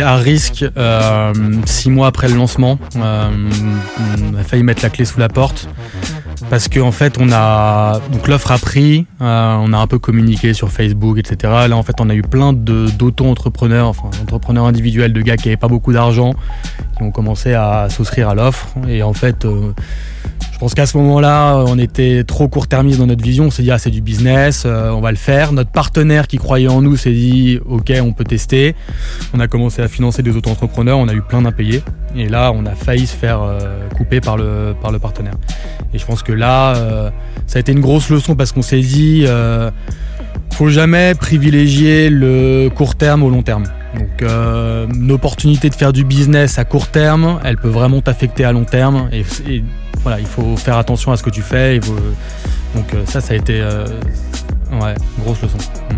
à risque euh, six mois après le lancement. Euh, on a failli mettre la clé sous la porte parce qu'en en fait, on a donc l'offre a pris, euh, on a un peu communiqué sur Facebook, etc. Là, en fait, on a eu plein d'auto-entrepreneurs, enfin entrepreneurs individuels, de gars qui n'avaient pas beaucoup d'argent, qui ont commencé à souscrire à l'offre. Et en fait, pense qu'à ce moment-là, on était trop court-termiste dans notre vision. On s'est dit, ah, c'est du business, euh, on va le faire. Notre partenaire qui croyait en nous s'est dit, ok, on peut tester. On a commencé à financer des auto-entrepreneurs, on a eu plein d'impayés. Et là, on a failli se faire euh, couper par le, par le partenaire. Et je pense que là, euh, ça a été une grosse leçon parce qu'on s'est dit, faut jamais privilégier le court terme au long terme. Donc une opportunité de faire du business à court terme, elle peut vraiment t'affecter à long terme. Voilà, il faut faire attention à ce que tu fais. Donc euh, ça, ça a été euh, ouais, une grosse leçon. Mm.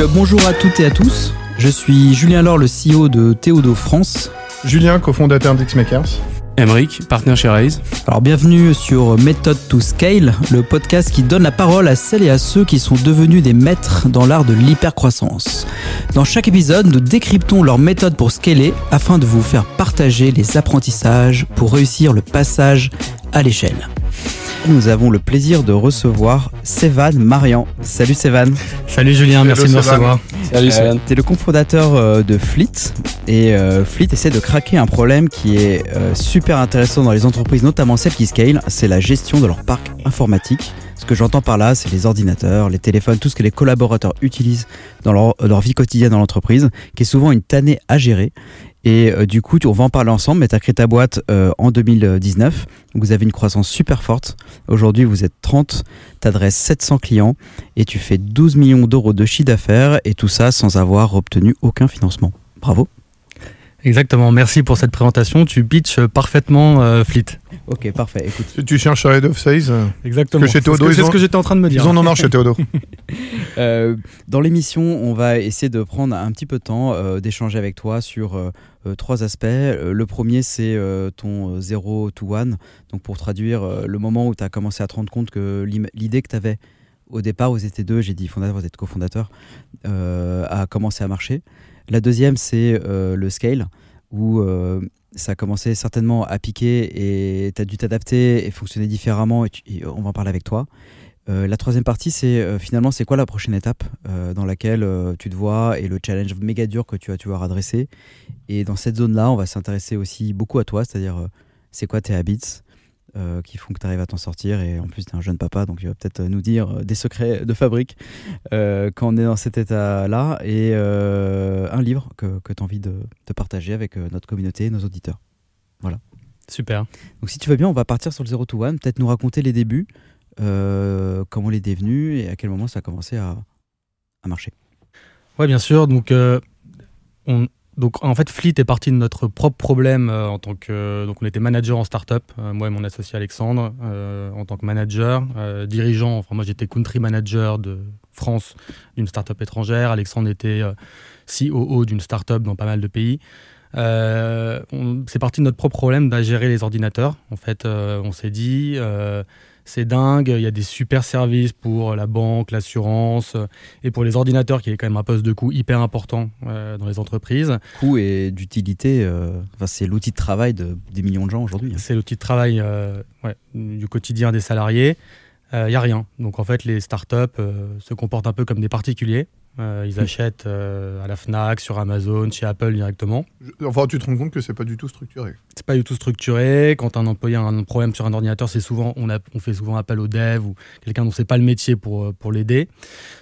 Euh, bonjour à toutes et à tous. Je suis Julien Laure, le CEO de Théodo France. Julien, cofondateur d'Xmakers. Emeric, partenaire chez Raise. Alors bienvenue sur Method to Scale, le podcast qui donne la parole à celles et à ceux qui sont devenus des maîtres dans l'art de l'hypercroissance. Dans chaque épisode, nous décryptons leur méthode pour scaler afin de vous faire partager les apprentissages pour réussir le passage à l'échelle nous avons le plaisir de recevoir Sévan Marian. Salut Sévan. Salut Julien, merci de me recevoir. Salut Sévan. tu es le cofondateur euh, de Fleet et euh, Fleet essaie de craquer un problème qui est euh, super intéressant dans les entreprises, notamment celles qui scale, c'est la gestion de leur parc informatique. Ce que j'entends par là, c'est les ordinateurs, les téléphones, tout ce que les collaborateurs utilisent dans leur, vie quotidienne dans l'entreprise, qui est souvent une tannée à gérer. Et euh, du coup, on va en parler ensemble, mais tu as créé ta boîte euh, en 2019. Vous avez une croissance super forte. Aujourd'hui, vous êtes 30, tu adresses 700 clients et tu fais 12 millions d'euros de chiffre d'affaires et tout ça sans avoir obtenu aucun financement. Bravo. Exactement, merci pour cette présentation. Tu pitches parfaitement euh, Fleet. Ok, parfait. Écoute. Tu cherches Head of Sales Exactement. C'est ce que j'étais en train de me dire. Ils en ont marre chez Théodo. euh, dans l'émission, on va essayer de prendre un petit peu de temps euh, d'échanger avec toi sur euh, trois aspects. le premier, c'est ton 0 to 1. Donc, pour traduire, le moment où tu as commencé à te rendre compte que l'idée que tu avais au départ, vous étiez deux, j'ai dit fondateur, vous êtes cofondateur, a commencé à marcher. La deuxième, c'est euh, le scale, où euh, ça a commencé certainement à piquer et tu as dû t'adapter et fonctionner différemment, on va en parler avec toi. Euh, la troisième partie, c'est finalement, c'est quoi la prochaine étape dans laquelle tu te vois et le challenge méga dur que tu vas devoir adresser. Et dans cette zone-là, on va s'intéresser aussi beaucoup à toi, c'est-à-dire c'est quoi tes habits, euh, qui font que tu arrives à t'en sortir. Et en plus, tu es un jeune papa, donc il va peut-être nous dire euh, des secrets de fabrique euh, quand on est dans cet état-là. Et un livre que, que tu as envie de, de, partager avec notre communauté et nos auditeurs. Voilà. Super. Donc si tu veux bien, on va partir sur le 0 to 1, peut-être nous raconter les débuts, comment il est devenu et à quel moment ça a commencé à, à marcher. Ouais, bien sûr. Donc, on, donc en fait, Fleet est parti de notre propre problème euh, en tant que donc on était manager en startup, euh, moi et mon associé Alexandre euh, en tant que manager, dirigeant. Enfin moi j'étais country manager de France d'une startup étrangère. Alexandre était COO d'une startup dans pas mal de pays. c'est parti de notre propre problème d'à gérer les ordinateurs. En fait, on s'est dit c'est dingue. Il y a des super services pour la banque, l'assurance euh, et pour les ordinateurs, qui est quand même un poste de coût hyper important euh, dans les entreprises. Coût et d'utilité, euh, c'est l'outil de travail de, des millions de gens aujourd'hui. Hein. C'est l'outil de travail du quotidien des salariés. Il n'y a rien. Donc en fait, les startups se comportent un peu comme des particuliers. Euh, ils achètent euh, à la Fnac, sur Amazon, chez Apple directement. Enfin, tu te rends compte que c'est pas du tout structuré. C'est pas du tout structuré. Quand un employé a un problème sur un ordinateur, c'est souvent on, a, on, fait souvent appel au dev ou quelqu'un dont c'est pas le métier pour, euh, pour l'aider.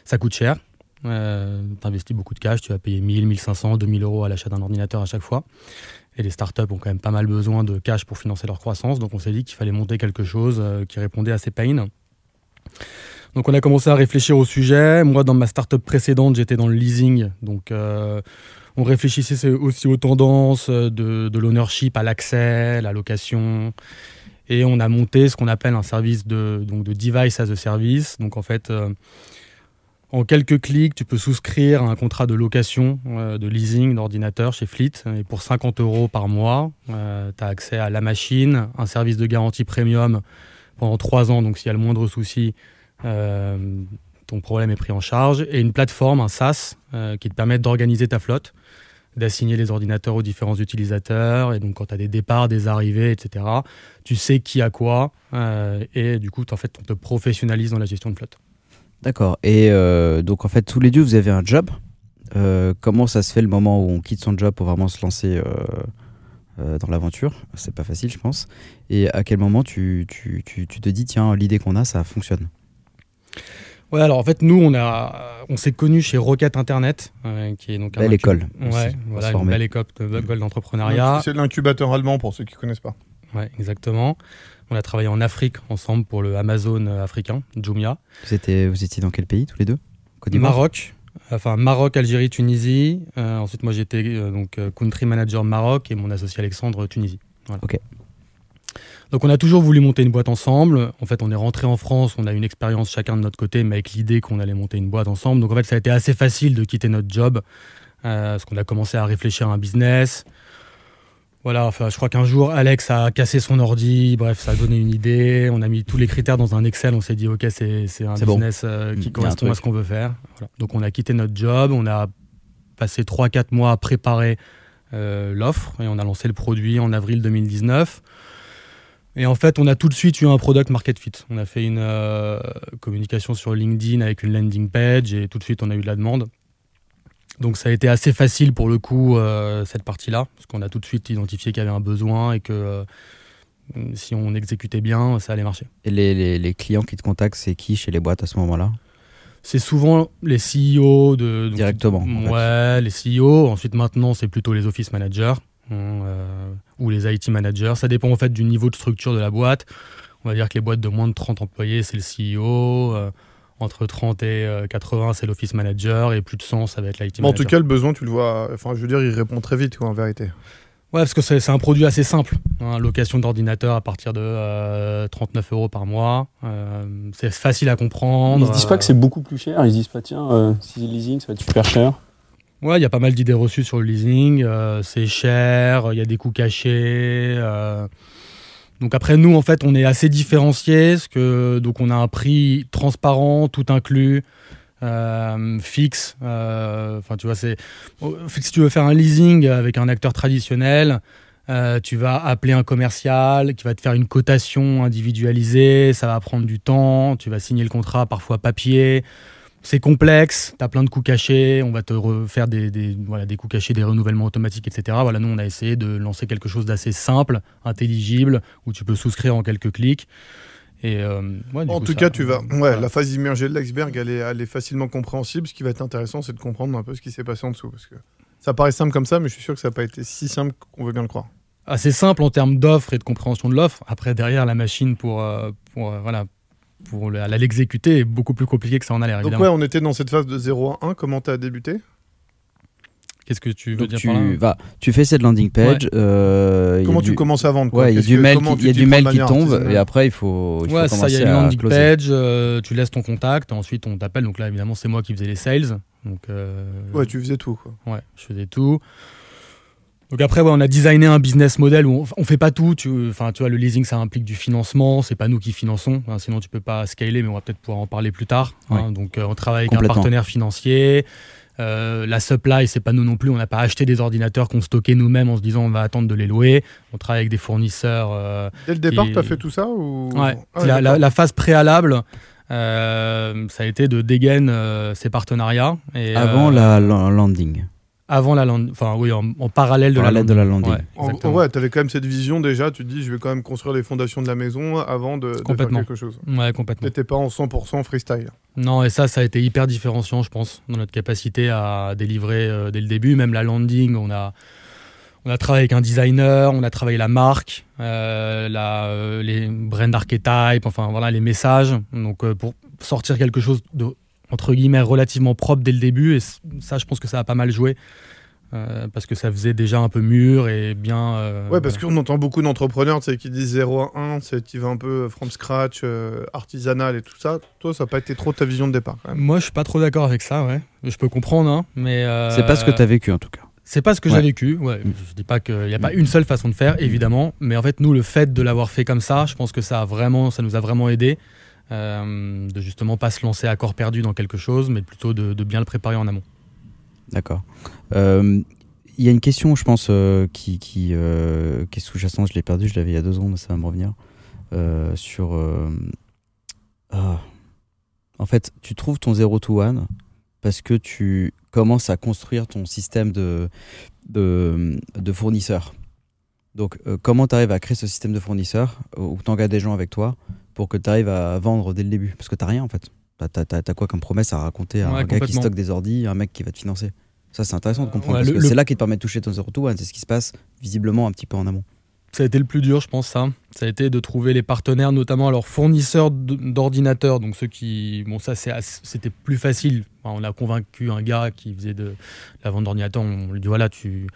Ça coûte cher. Euh, tu investis beaucoup de cash, tu vas payer 1000, 1500, 2000 euros à l'achat d'un ordinateur à chaque fois. Et les startups ont quand même pas mal besoin de cash pour financer leur croissance. Donc on s'est dit qu'il fallait monter quelque chose qui répondait à ces pains. Donc on a commencé à réfléchir au sujet. Moi, dans ma startup précédente, j'étais dans le leasing. Donc euh, on réfléchissait aussi aux tendances de, l'ownership à l'accès, la location. Et on a monté ce qu'on appelle un service de, device as a service. Donc en fait, euh, en quelques clics, tu peux souscrire un contrat de location, euh, de leasing d'ordinateur chez Fleet. Et pour 50 euros par mois, tu as accès à la machine, un service de garantie premium pendant 3 ans. Donc s'il y a le moindre souci, euh, ton problème est pris en charge, et une plateforme, un SaaS, euh, qui te permet d'organiser ta flotte, d'assigner les ordinateurs aux différents utilisateurs, et donc quand tu as des départs, des arrivées, etc., tu sais qui a quoi, euh, et du coup, en fait, on te professionnalise dans la gestion de flotte. D'accord. Et euh, donc en fait, tous les deux, vous avez un job. Euh, comment ça se fait le moment où on quitte son job pour vraiment se lancer euh, euh, dans l'aventure? C'est pas facile, je pense. Et à quel moment tu, tu te dis, tiens, l'idée qu'on a, ça fonctionne? Ouais, alors en fait, nous, on, a, on s'est connus chez Rocket Internet, euh, qui est donc un Belle école. Ouais, aussi, voilà, une belle école de- école d'entrepreneuriat. C'est l'incubateur allemand pour ceux qui connaissent pas. Ouais, exactement. On a travaillé en Afrique ensemble pour le Amazon euh, africain, Jumia. Vous étiez, vous étiez dans quel pays tous les deux? Maroc, enfin Maroc, Algérie, Tunisie. Euh, ensuite, moi, j'étais euh, donc country manager Maroc et mon associé Alexandre Tunisie. Voilà. Ok. Donc, on a toujours voulu monter une boîte ensemble. En fait, on est rentré en France, on a eu une expérience chacun de notre côté, mais avec l'idée qu'on allait monter une boîte ensemble. Donc, en fait, ça a été assez facile de quitter notre job euh, parce qu'on a commencé à réfléchir à un business. Voilà, enfin, je crois qu'un jour, Alex a cassé son ordi, bref, ça a donné une idée. On a mis tous les critères dans un Excel, on s'est dit, OK, c'est c'est un bon. business euh, qui correspond à ce qu'on veut faire. Voilà. Donc, on a quitté notre job, on a passé 3-4 mois à préparer euh, l'offre et on a lancé le produit en avril 2019. Et en fait, on a tout de suite eu un product market fit. On a fait une euh, communication sur LinkedIn avec une landing page et tout de suite, on a eu de la demande. Donc ça a été assez facile pour le coup, euh, cette partie-là, parce qu'on a tout de suite identifié qu'il y avait un besoin et que euh, si on exécutait bien, ça allait marcher. Et les, les, les clients qui te contactent, c'est qui chez les boîtes à ce moment-là? C'est souvent les CEO de... donc- Directement, en fait. Ouais, les CEO. Ensuite, maintenant, c'est plutôt les office managers hein, euh, ou les IT managers. Ça dépend en fait du niveau de structure de la boîte. On va dire que les boîtes de moins de 30 employés, c'est le CEO. euh, entre 30 et euh, 80, c'est l'office manager. Et plus de 100, ça va être l'IT Mais en manager. tout cas, le besoin, tu le vois. Enfin, je veux dire, il répond très vite, quoi, en vérité. Ouais, parce que c'est un produit assez simple. hein, location d'ordinateur à partir de euh, 39 euros par mois. Euh, c'est facile à comprendre. Ils se disent pas que c'est beaucoup plus cher. Ils se disent pas, tiens, euh, si c'est leasing, ça va être super cher. Ouais, il y a pas mal d'idées reçues sur le leasing. euh, c'est cher, il y a des coûts cachés. euh. Donc après, nous, en fait, on est assez différenciés. Que, donc on a un prix transparent, tout inclus, euh, fixe. Enfin, tu vois, c'est. oh, Si tu veux faire un leasing avec un acteur traditionnel, tu vas appeler un commercial qui va te faire une cotation individualisée. Ça va prendre du temps. Tu vas signer le contrat, parfois papier. C'est complexe, tu as plein de coûts cachés, on va te refaire des, des, voilà, des coûts cachés, des renouvellements automatiques, etc. Voilà, nous, on a essayé de lancer quelque chose d'assez simple, intelligible, où tu peux souscrire en quelques clics. Et, euh, ouais, En coup, tout ça- cas, tu vas. Ouais, voilà. la phase immergée de l'iceberg, elle est, elle est facilement compréhensible. Ce qui va être intéressant, c'est de comprendre un peu ce qui s'est passé en dessous. Parce que ça paraît simple comme ça, mais je suis sûr que ça n'a pas été si simple qu'on veut bien le croire. Assez simple en termes d'offre et de compréhension de l'offre. Après, derrière, la machine pour, euh, pour, euh, voilà, pour le- l'exécuter est beaucoup plus compliqué que ça en a l'air, Donc, évidemment. ouais, on était dans cette phase de 0 à 1. Comment tu as débuté? Qu'est-ce que tu veux Donc dire tu, par là? vas, tu fais cette landing page. euh, Comment du- tu commences à vendre quoi? Ouais, il y a du mail qui, y a du mail tombe et après il faut, il faut Ouais, c'est ça, il y a commencer une landing closer. page, euh, tu laisses ton contact, ensuite on t'appelle. Donc là, évidemment, c'est moi qui faisais les sales. Donc, euh, Ouais, tu faisais tout. Quoi. Ouais, je faisais tout. Donc après, ouais, on a designé un business model où on, on fait pas tout. Tu, enfin, tu vois, le leasing, ça implique du financement. C'est pas nous qui finançons. hein, sinon, tu peux pas scaler, mais on va peut-être pouvoir en parler plus tard. hein. donc, euh, on travaille avec un partenaire financier. Euh, la supply, c'est pas nous non plus. On n'a pas acheté des ordinateurs qu'on stockait nous-mêmes en se disant on va attendre de les louer. On travaille avec des fournisseurs. euh, Dès le départ, Et- tu as fait tout ça ou... Ouais, Ah, la, la- d'accord. la phase préalable, euh, ça a été de dégaine euh, ces partenariats. Et, Avant euh, la landing. Avant la land- enfin oui, en, en parallèle de Parallèle la de la landing. Ouais, En- ouais, tu avais quand même cette vision déjà. Tu te dis, je vais quand même construire les fondations de la maison avant de, de faire quelque chose. Ouais, complètement. T'étais pas en 100% freestyle. Non, et ça, ça a été hyper différenciant, je pense, dans notre capacité à délivrer euh, dès le début. Même la landing, on a, on a travaillé avec un designer, on a travaillé la marque, euh, la, euh, les brand archetypes, enfin voilà, les messages. Donc euh, pour sortir quelque chose de entre guillemets relativement propre dès le début, et ça, je pense que ça a pas mal joué. euh, parce que ça faisait déjà un peu mûr et bien. euh, Ouais, parce qu'on entend beaucoup d'entrepreneurs qui disent 0 à 1, c'est tu vas un peu from scratch, euh, artisanal et tout ça. Toi, ça n'a pas été trop ta vision de départ quand même. Moi, je suis pas trop d'accord avec ça, ouais. Je peux comprendre, hein, mais. euh, C'est pas ce que tu as vécu en tout cas. C'est pas ce que Ouais. j'ai vécu. Ouais. Mm. Je dis pas qu'il n'y a pas une seule façon de faire, évidemment. Mais en fait, nous, le fait de l'avoir fait comme ça, je pense que ça a vraiment, ça nous a vraiment aidé. Euh, de justement pas se lancer à corps perdu dans quelque chose, mais plutôt de, bien le préparer en amont. D'accord. Euh, Il y a une question, je pense, euh, qui, qui, euh, est sous-jacente. Je l'ai perdu, je l'avais il y a deux secondes, ça va me revenir. Euh, sur. euh, ah. En fait, tu trouves ton 0 to 1 parce que tu commences à construire ton système de, de, fournisseurs. Donc, euh, comment tu arrives à créer ce système de fournisseurs euh, où tu engages des gens avec toi pour que tu arrives à vendre dès le début Parce que tu rien en fait. T'as- T'as t'as quoi comme promesse à raconter à Ouais, un gars qui stocke des ordis, un mec qui va te financer Ça, c'est intéressant de comprendre. Ouais, parce le- que le- c'est là qui te permet de toucher ton 0 to 1. C'est ce qui se passe visiblement un petit peu en amont. Ça a été le plus dur, je pense, ça. Ça a été de trouver les partenaires, notamment leurs fournisseurs d'ordinateurs. Donc ceux qui. Bon, ça, c'est c'était plus facile. On a convaincu un gars qui faisait de la vente d'ordinateurs. On lui dit voilà, tu.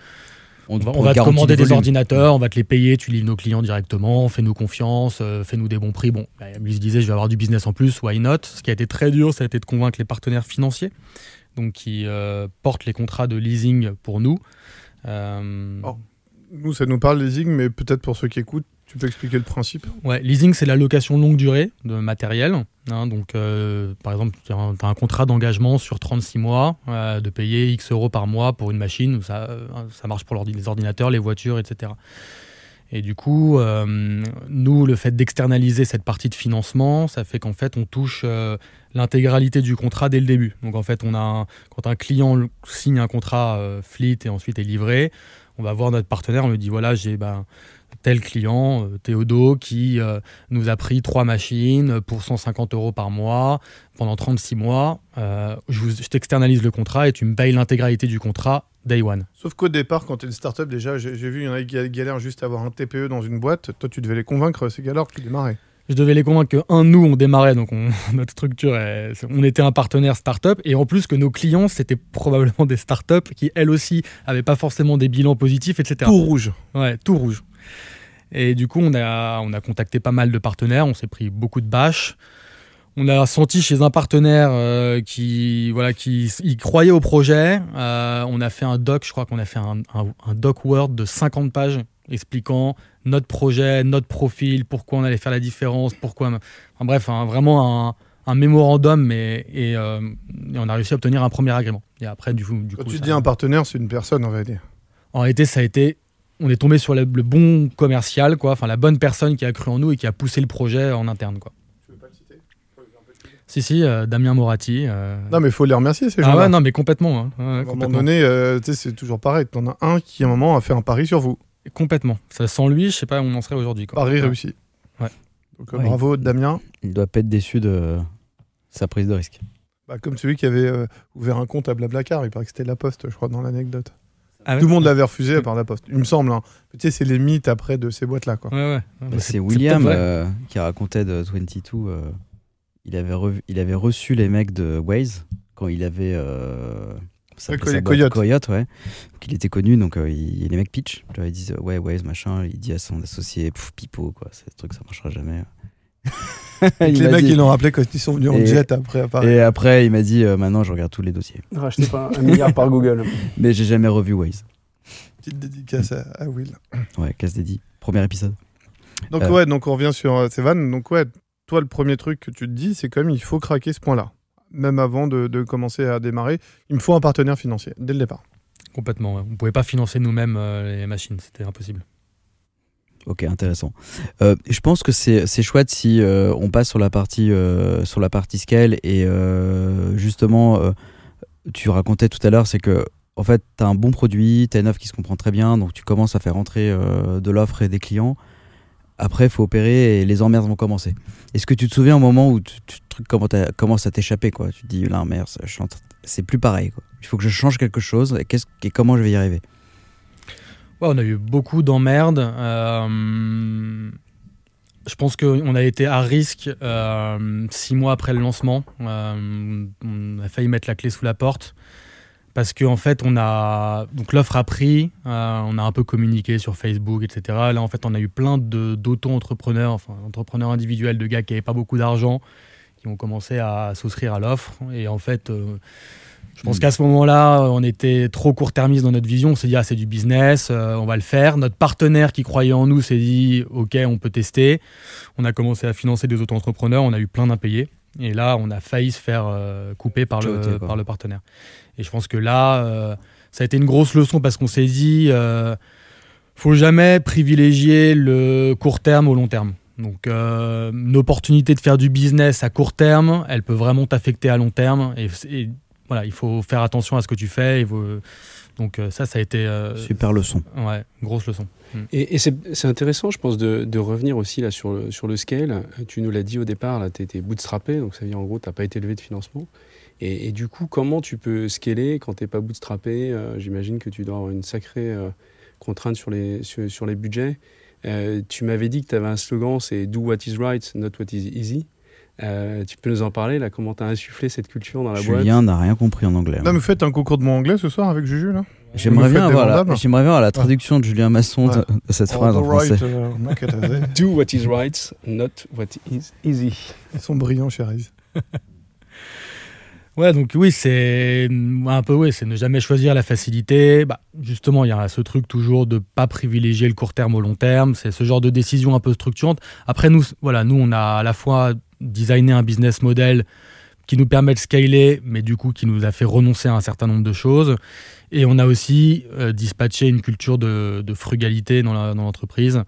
On va, on va te commander des ordinateurs, on va te les payer, tu livres nos clients directement, fais-nous confiance, euh, fais-nous des bons prix. Bon, bah, lui se disait, je vais avoir du business en plus, why not? Ce qui a été très dur, ça a été de convaincre les partenaires financiers, donc qui euh, portent les contrats de leasing pour nous. Euh, Oh. Nous, ça nous parle leasing, mais peut-être pour ceux qui écoutent, tu peux expliquer le principe? Ouais, leasing, c'est la location longue durée de matériel. hein. donc, euh, par exemple, tu as un, contrat d'engagement sur 36 mois, euh, de payer X euros par mois pour une machine. Ça, euh, ça marche pour l'ordi- les ordinateurs, les voitures, etc. Et du coup, nous, le fait d'externaliser cette partie de financement, ça fait qu'en fait, on touche l'intégralité du contrat dès le début. Donc, en fait, on a quand un client signe un contrat euh, fleet et ensuite est livré, on va voir notre partenaire, on lui dit voilà, j'ai ben, tel client, euh, Théodo, qui euh, nous a pris trois machines pour 150 euros par mois pendant 36 mois. Euh, je t'externalise le contrat et tu me payes l'intégralité du contrat day one. Sauf qu'au départ, quand tu es une startup, déjà, j'ai vu, il y en a qui galèrent juste à avoir un TPE dans une boîte. Toi, tu devais les convaincre, ces que tu démarrais. Je devais les convaincre que, un, nous, on démarrait, donc on- notre structure, est- on était un partenaire start-up, et en plus que nos clients, c'était probablement des start-up qui, elles aussi, avaient pas forcément des bilans positifs, etc. Tout rouge. Ouais, tout rouge. Et du coup, on a, on a contacté pas mal de partenaires, on s'est pris beaucoup de bâches. On a senti chez un partenaire euh, qui, voilà, qui il croyait au projet. Euh, on a fait un doc, je crois qu'on a fait un, un- un doc Word de 50 pages expliquant notre projet, notre profil, pourquoi on allait faire la différence, pourquoi. Enfin, bref, vraiment un, un mémorandum, et, euh, et on a réussi à obtenir un premier agrément. Et après, du coup, du Quand coup, tu dis un partenaire, c'est une personne, on va dire. en réalité, ça a été. On est tombé sur le, le bon commercial, quoi. Enfin, la bonne personne qui a cru en nous et qui a poussé le projet en interne, quoi. Tu veux pas le citer? Si, si, euh, Damien Moratti. euh, Non, mais il faut les remercier, ces ah gens-là. ouais, non, mais complètement. hein. Ouais, à un moment complètement. donné, euh, c'est toujours pareil. T'en as un qui, à un moment, a fait un pari sur vous. Complètement. Ça, sans lui, je sais pas où on en serait aujourd'hui. Pari Ouais. réussi. Ouais. Donc, Ouais. bravo, Damien. Il doit pas être déçu de sa prise de risque. Bah, comme celui qui avait euh, ouvert un compte à Blablacar. Il paraît que c'était la Poste, je crois, dans l'anecdote. Ah ouais Tout le monde l'avait refusé à part la Poste. Il me semble. hein. Tu sais, c'est les mythes après de ces boîtes-là. quoi. Ouais, ouais. Bah, Ouais, c'est William euh, qui racontait de 22. euh, il, avait revu- il avait reçu les mecs de Waze quand il avait. Euh, ça Coyote. Coyote, ouais. Donc, il était connu, donc euh, il, les mecs pitch. Ils disent Ouais, Waze, machin. Il dit à son associé Pipo, quoi. C'est ce truc, ça marchera jamais. Et les mecs, dit- ils l'ont rappelé quand ils sont venus en Et- jet après à Paris. Et après, il m'a dit euh, Maintenant, je regarde tous les dossiers. Racheté par un milliard par Google. Mais j'ai jamais revu Waze. Petite dédicace à, à Will. Ouais, casse dédié. Premier épisode. Donc, Euh. ouais, donc on revient sur euh, ces vannes. Donc, ouais, toi, le premier truc que tu te dis, c'est quand même, il faut craquer ce point-là. Même avant de, de commencer à démarrer, il me faut un partenaire financier, dès le départ. Complètement. ouais. On pouvait pas financer nous-mêmes euh, les machines. C'était impossible. Ok, intéressant. Euh, je pense que c'est chouette si euh, on passe sur la partie euh, sur la partie scale et justement tu racontais tout à l'heure c'est que en fait tu as un bon produit, tu as une offre qui se comprend très bien donc tu commences à faire entrer de l'offre et des clients. Après, il faut opérer et les emmerdes vont commencer. Est-ce que tu te souviens au moment où tu, tu- truc commence à- t'échapper Tu te dis là merde, c'est plus pareil. Il faut que je change quelque chose et comment je vais y arriver? Ouais, on a eu beaucoup d'emmerdes. Euh, je pense qu'on a été à risque euh, six mois après le lancement. Euh, on a failli mettre la clé sous la porte. Parce qu'en en fait, on a donc l'offre a pris, on a un peu communiqué sur Facebook, etc. Là, en fait, on a eu plein d'auto-entrepreneurs, enfin entrepreneurs individuels, de gars qui n'avaient pas beaucoup d'argent, qui ont commencé à souscrire à l'offre. Et en fait, Je pense qu'à ce moment-là, on était trop court-termiste dans notre vision. On s'est dit, ah, c'est du business, euh, on va le faire. Notre partenaire qui croyait en nous s'est dit, OK, on peut tester. On a commencé à financer des auto-entrepreneurs, on a eu plein d'impayés. Et là, on a failli se faire euh, couper par le, quoi. par le partenaire. Et je pense que là, euh, ça a été une grosse leçon parce qu'on s'est dit, faut jamais privilégier le court terme au long terme. Donc, euh, une opportunité de faire du business à court terme, elle peut vraiment t'affecter à long terme. Et, et voilà, il faut faire attention à ce que tu fais. Donc, euh, ça, ça a été euh, Super leçon. ouais, grosse leçon. Et, et c'est intéressant, je pense, de, de revenir aussi là sur le, sur le scale. Tu nous l'as dit au départ, là, tu étais bootstrappé, donc ça veut dire en gros, tu n'as pas été levé de financement. Et, et du coup, comment tu peux scaler quand tu n'es pas bootstrappé Euh, J'imagine que tu dois avoir une sacrée euh, contrainte sur les, sur, sur les budgets. Euh, tu m'avais dit que tu avais un slogan, c'est Do what is right, not what is easy. Euh, tu peux nous en parler, là, comment tu as insufflé cette culture dans la boîte? Julien n'a rien compris en anglais. Là, vous faites un concours de mots anglais ce soir avec Juju, là J'aimerais bien, avoir la, j'aimerais bien avoir la traduction de Julien Masson de, Ouais. de cette phrase en right, français. euh. Do what is right, not what is easy. Ils sont brillants, chérie. Ouais, donc oui, c'est un peu, oui, c'est ne jamais choisir la facilité. Bah, justement, il y a ce truc toujours de pas privilégier le court terme au long terme. C'est ce genre de décision un peu structurante. Après, nous, voilà, nous, on a à la fois designé un business model qui nous permet de scaler, mais du coup, qui nous a fait renoncer à un certain nombre de choses. Et on a aussi euh, dispatché une culture de, de frugalité dans la- dans l'entreprise.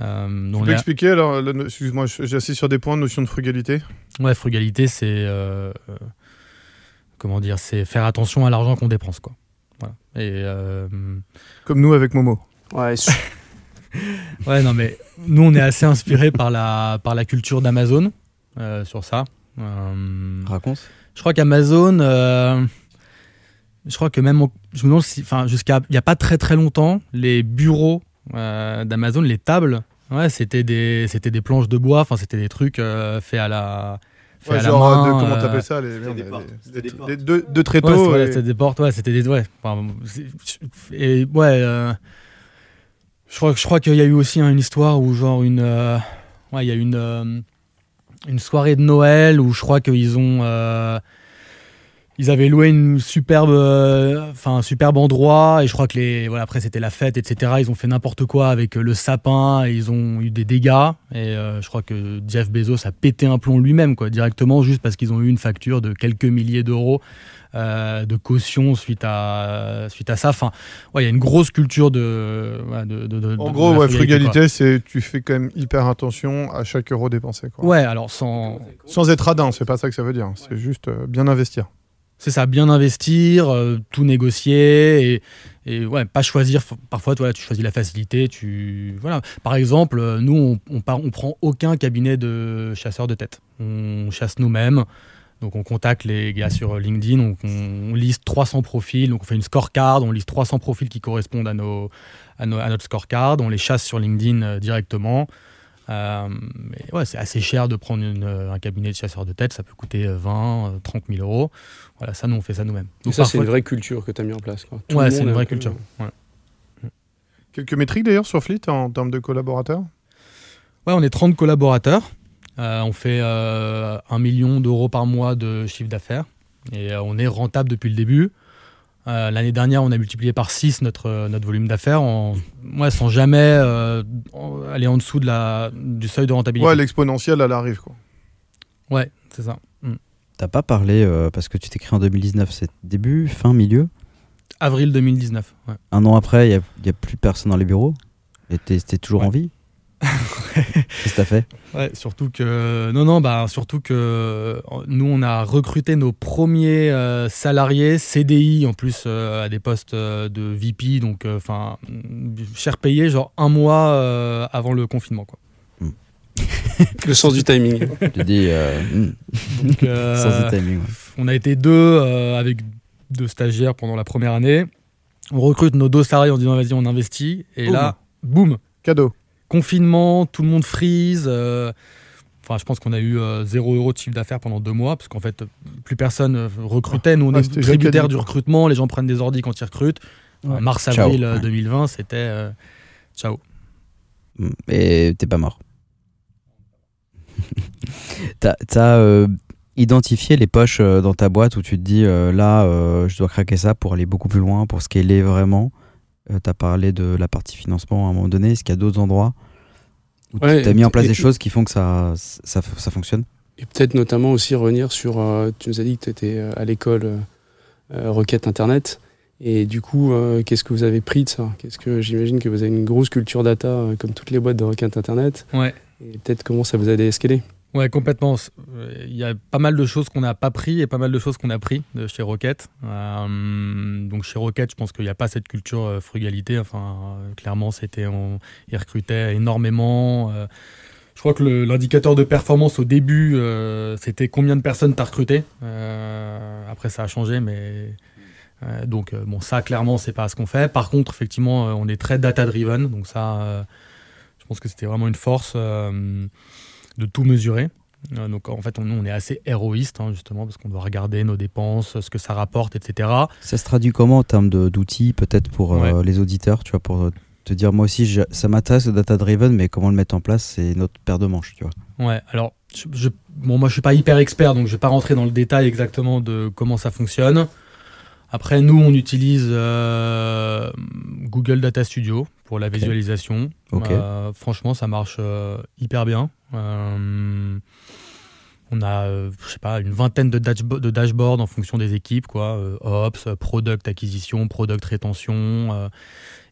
Euh, Tu peux expliquer, alors, excuse-moi, j'assiste sur des points, notion de frugalité Ouais, frugalité, c'est euh, euh, comment dire, c'est faire attention à l'argent qu'on dépense, quoi. Voilà. Et euh, Comme nous avec Momo. Ouais, ouais, non, mais nous, on est assez inspiré par la par la culture d'Amazon euh, sur ça. Euh, Raconte. je crois qu'Amazon, euh, je crois que même, je me demande si, enfin, jusqu'à il y a pas très très longtemps, les bureaux euh, d'Amazon, les tables, ouais, c'était des c'était des planches de bois, enfin, c'était des trucs euh, faits à la Ouais, à la genre, main, de, comment euh, t'appelles ça les, C'était des portes. des deux, deux Ouais, c'était et- des portes, ouais, c'était des ouais. Enfin, et ouais, euh, je crois je crois qu'il y a eu aussi hein, une histoire où genre une euh, ouais, il y a une euh, une soirée de Noël où je crois qu'ils ont euh, ils avaient loué une superbe euh, enfin un superbe endroit et je crois que les voilà après c'était la fête etc ils ont fait n'importe quoi avec euh, le sapin et ils ont eu des dégâts et euh, je crois que Jeff Bezos a pété un plomb lui-même quoi directement juste parce qu'ils ont eu une facture de quelques milliers d'euros euh, de caution suite à suite à ça enfin ouais il y a une grosse culture de, de, de- de- En gros, ouais, frugalité, c'est tu fais quand même hyper attention à chaque euro dépensé. Quoi. ouais alors sans Sans être radin, c'est pas ça que ça veut dire. C'est juste bien investir. C'est ça, bien investir, euh, tout négocier et, ouais, pas choisir. Parfois, toi, tu choisis la facilité. Tu voilà. Par exemple, euh, nous, on, on, part- on prend aucun cabinet de chasseurs de tête. On chasse nous-mêmes. Donc, on contacte les gars sur LinkedIn. On liste 300 profils. Donc, on fait une scorecard. On liste 300 profils qui correspondent à, nos, à, nos- à notre scorecard. On les chasse sur LinkedIn euh, directement. Euh, mais ouais, c'est assez cher de prendre une- un cabinet de chasseurs de tête. Ça peut coûter euh, 20, euh, 30 000 euros. Voilà, ça, nous, on fait ça nous-mêmes. Donc ça, c'est une vraie culture que tu as mis en place. Quoi. Tout Ouais, c'est une vraie peu- culture. ouais. Quelques métriques d'ailleurs sur Fleet en termes de collaborateurs? Ouais, on est 30 collaborateurs. Euh, on fait euh, 1 million d'euros par mois de chiffre d'affaires. Et euh, on est rentable depuis le début. Euh, L'année dernière, on a multiplié par 6 notre, notre volume d'affaires en, ouais, sans jamais euh, en- aller en dessous de la, du seuil de rentabilité. Ouais, l'exponentielle, elle arrive. Quoi. Ouais, c'est ça. Mm. T'as pas parlé, euh, parce que tu t'es créé en 2019, c'est début, fin, milieu? Avril 2019. ouais. Un an après, il n'y a, plus personne dans les bureaux? Et t'es t'es toujours Ouais. en vie? Qu'est-ce que t'as fait? Ouais, surtout que non non bah surtout que nous on a recruté nos premiers euh, salariés CDI en plus euh, à des postes euh, de VP donc enfin cher payé genre un mois euh, avant le confinement quoi. Le sens du timing. Tu dis euh, hmm, Donc, euh, sans the timing. ouais. on a été deux euh, avec deux stagiaires pendant la première année. On recrute nos deux salariés en disant vas-y on investit et Boum. là boum Cadeau. Confinement, tout le monde freeze. euh, Enfin, je pense qu'on a eu euh, 0 euro de chiffre d'affaires pendant deux mois, parce qu'en fait, plus personne euh, recrutait. Nous, on Ah, est tributaire du recrutement. Les gens prennent des ordis quand ils recrutent. Ouais. Mars-avril Ciao. euh, 2020, c'était euh, ciao. Et t'es pas mort. T'as- t'as, euh, identifier les poches euh, dans ta boîte où tu te dis euh, là, euh, je dois craquer ça pour aller beaucoup plus loin, pour scaler vraiment? Tu as parlé de la partie financement à un moment donné. Est-ce qu'il y a d'autres endroits où Ouais, tu as mis en place et- des choses qui font que ça, ça, ça fonctionne? Et peut-être notamment aussi revenir sur. euh, tu nous as dit que tu étais à l'école euh, euh, requête Internet. Et du coup, euh, qu'est-ce que vous avez pris de ça? Qu'est-ce que j'imagine que vous avez une grosse culture data euh, comme toutes les boîtes de requête Internet. Ouais. Et peut-être comment ça vous a scaler Ouais, complètement. Euh, Il y a pas mal de choses qu'on n'a pas pris et pas mal de choses qu'on a pris de chez Rocket. Euh, donc chez Rocket, je pense qu'il n'y a pas cette culture euh, frugalité. Enfin, euh, clairement, c'était on, ils recrutaient énormément. Euh, je crois que l'indicateur de performance au début, euh, c'était combien de personnes t'as recruté. Euh, après, ça a changé, mais euh, donc euh, bon, ça clairement, c'est pas ce qu'on fait. Par contre, effectivement, euh, on est très data driven. Donc ça, euh, je pense que c'était vraiment une force. Euh, de tout mesurer. Euh, donc en fait, on, nous, on est assez héroïste, hein, justement, parce qu'on doit regarder nos dépenses, ce que ça rapporte, etc. Ça se traduit comment en termes d'outils, peut-être pour euh, les auditeurs, tu vois, pour te dire moi aussi, je- ça m'intéresse le data driven, mais comment le mettre en place, c'est notre paire de manches, tu vois. Ouais, alors, je, je- bon, moi, je suis pas hyper expert, donc je vais pas rentrer dans le détail exactement de comment ça fonctionne. Après, nous, on utilise euh, Google Data Studio pour la visualisation. Euh, franchement, ça marche euh, hyper bien. Euh, on a, euh, je sais pas, une vingtaine de, dashbo- de dashboards en fonction des équipes, quoi. euh, Ops, Product Acquisition, Product Rétention. euh,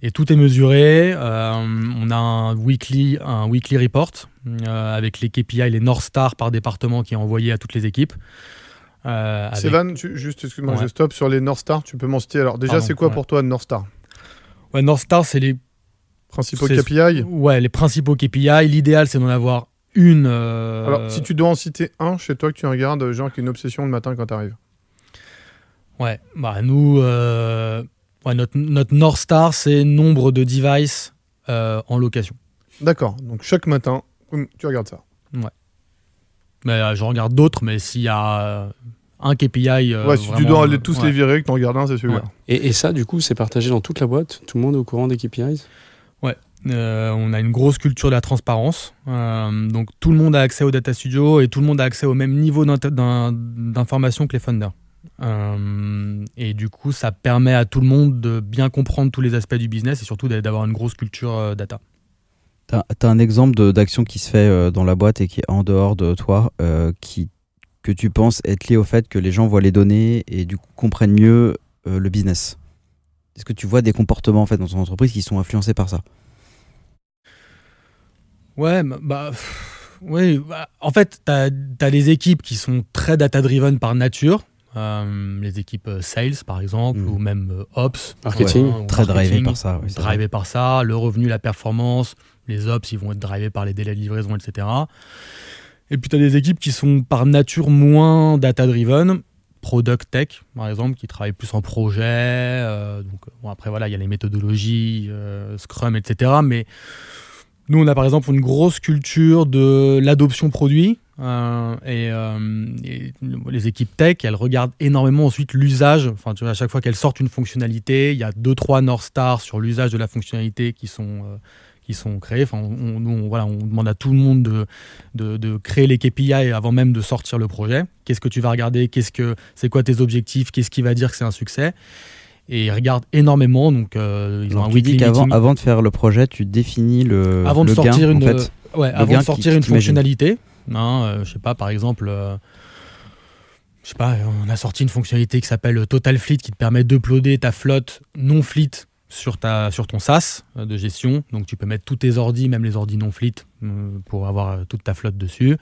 et tout est mesuré. Euh, on a un weekly, un weekly report euh, avec les KPI, les North Star par département qui est envoyé à toutes les équipes. Euh, avec- Sévan, tu- juste, excuse-moi, Ouais. je stoppe sur les North Star. Tu peux m'en citer. Alors, déjà, c'est quoi ouais. pour toi North Star? Ouais, North Star, c'est les Principaux KPI Ouais, les principaux KPI. L'idéal, c'est d'en avoir une. euh, Alors, si tu dois en citer un chez toi que tu regardes, genre qui une obsession le matin quand tu arrives. Ouais, bah nous, euh, ouais, notre, notre North Star, c'est nombre de devices euh, en location. D'accord. Donc, chaque matin, tu regardes ça. Mais euh, j'en regarde d'autres, mais s'il y a un KPI. euh, ouais, si tu dois aller tous ouais. les virer, que tu en regardes un, c'est celui-là. Ouais. et, et ça, du coup, c'est partagé dans toute la boîte? Tout le monde est au courant des KPIs Euh, on a une grosse culture de la transparence. Euh, donc tout le monde a accès au Data Studio et tout le monde a accès au même niveau d'information que les funders. Euh, et du coup, ça permet à tout le monde de bien comprendre tous les aspects du business et surtout d'a- d'avoir une grosse culture data. T'as as un exemple d'action qui se fait dans la boîte et qui est en dehors de toi, que tu penses être lié au fait que les gens voient les données et du coup comprennent mieux le business? Est-ce que tu vois des comportements en fait dans ton entreprise qui sont influencés par ça? Ouais, bah, oui, bah, en fait, tu as, des équipes qui sont très data-driven par nature. Euh, les équipes euh, sales, par exemple, Mhm. ou même euh, ops. Marketing. Très drivé marketing, par ça. drivé par ça, le revenu, la performance, les ops, ils vont être drivés par les délais de livraison, etc. Et puis tu as des équipes qui sont par nature moins data-driven, product tech, par exemple, qui travaillent plus en projet. euh, donc, bon, après, voilà, il y a les méthodologies, euh, Scrum, etc. Mais nous, on a par exemple une grosse culture de l'adoption produit. euh, et, euh, les équipes tech, elles regardent énormément ensuite l'usage. Enfin, tu vois, à chaque fois qu'elles sortent une fonctionnalité, il y a deux trois North Stars sur l'usage de la fonctionnalité qui sont euh, qui sont créés. Enfin, on, on- voilà, on demande à tout le monde de, de, de créer les KPI avant même de sortir le projet. Qu'est-ce que tu vas regarder? Qu'est-ce que c'est quoi tes objectifs? Qu'est-ce qui va dire que c'est un succès? Et ils regardent énormément. Donc, euh, ils ont un weekly qu'avant meeting. avant de faire le projet, tu définis le, avant de le sortir gain, une, en fait. ouais, Le avant de sortir qui une fonctionnalité, hein, euh, je sais pas, par exemple, euh, je sais pas, on a sorti une fonctionnalité qui s'appelle Total Fleet qui te permet d'uploader ta flotte non fleet sur ta sur ton SaaS euh, de gestion. Donc tu peux mettre tous tes ordis, même les ordis non fleet, euh, pour avoir euh, toute ta flotte dessus.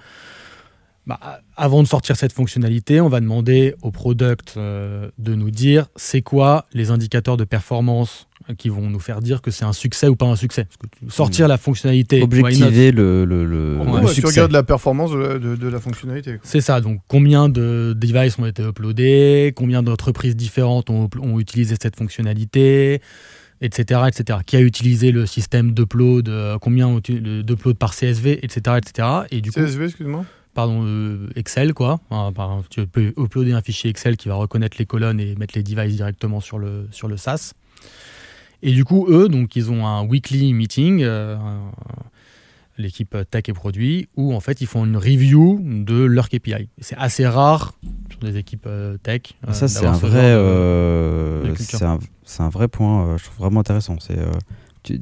Bah, avant de sortir cette fonctionnalité, on va demander au product euh, de nous dire c'est quoi les indicateurs de performance qui vont nous faire dire que c'est un succès ou pas un succès. Parce que tu- sortir la fonctionnalité, Objectiver le, le, le, Ouais, le Ouais, tu succès. regardes la performance de la, de- de la fonctionnalité. C'est ça, donc combien de devices ont été uploadés, combien d'entreprises différentes ont, ont utilisé cette fonctionnalité, etc., etc. Qui a utilisé le système d'upload, euh, combien ont uti- le- d'upload par CSV, etc., etc. Et du CSV, excuse-moi? Pardon, euh, Excel, quoi. Enfin, tu peux uploader un fichier Excel qui va reconnaître les colonnes et mettre les devices directement sur le, sur le SaaS. Et du coup, eux, donc, ils ont un weekly meeting euh, l'équipe tech et produit, où en fait ils font une review de leur KPI. C'est assez rare sur des équipes euh, tech. euh, ça c'est un vrai, euh, c'est un, un, vrai point. je trouve vraiment intéressant. C'est tu,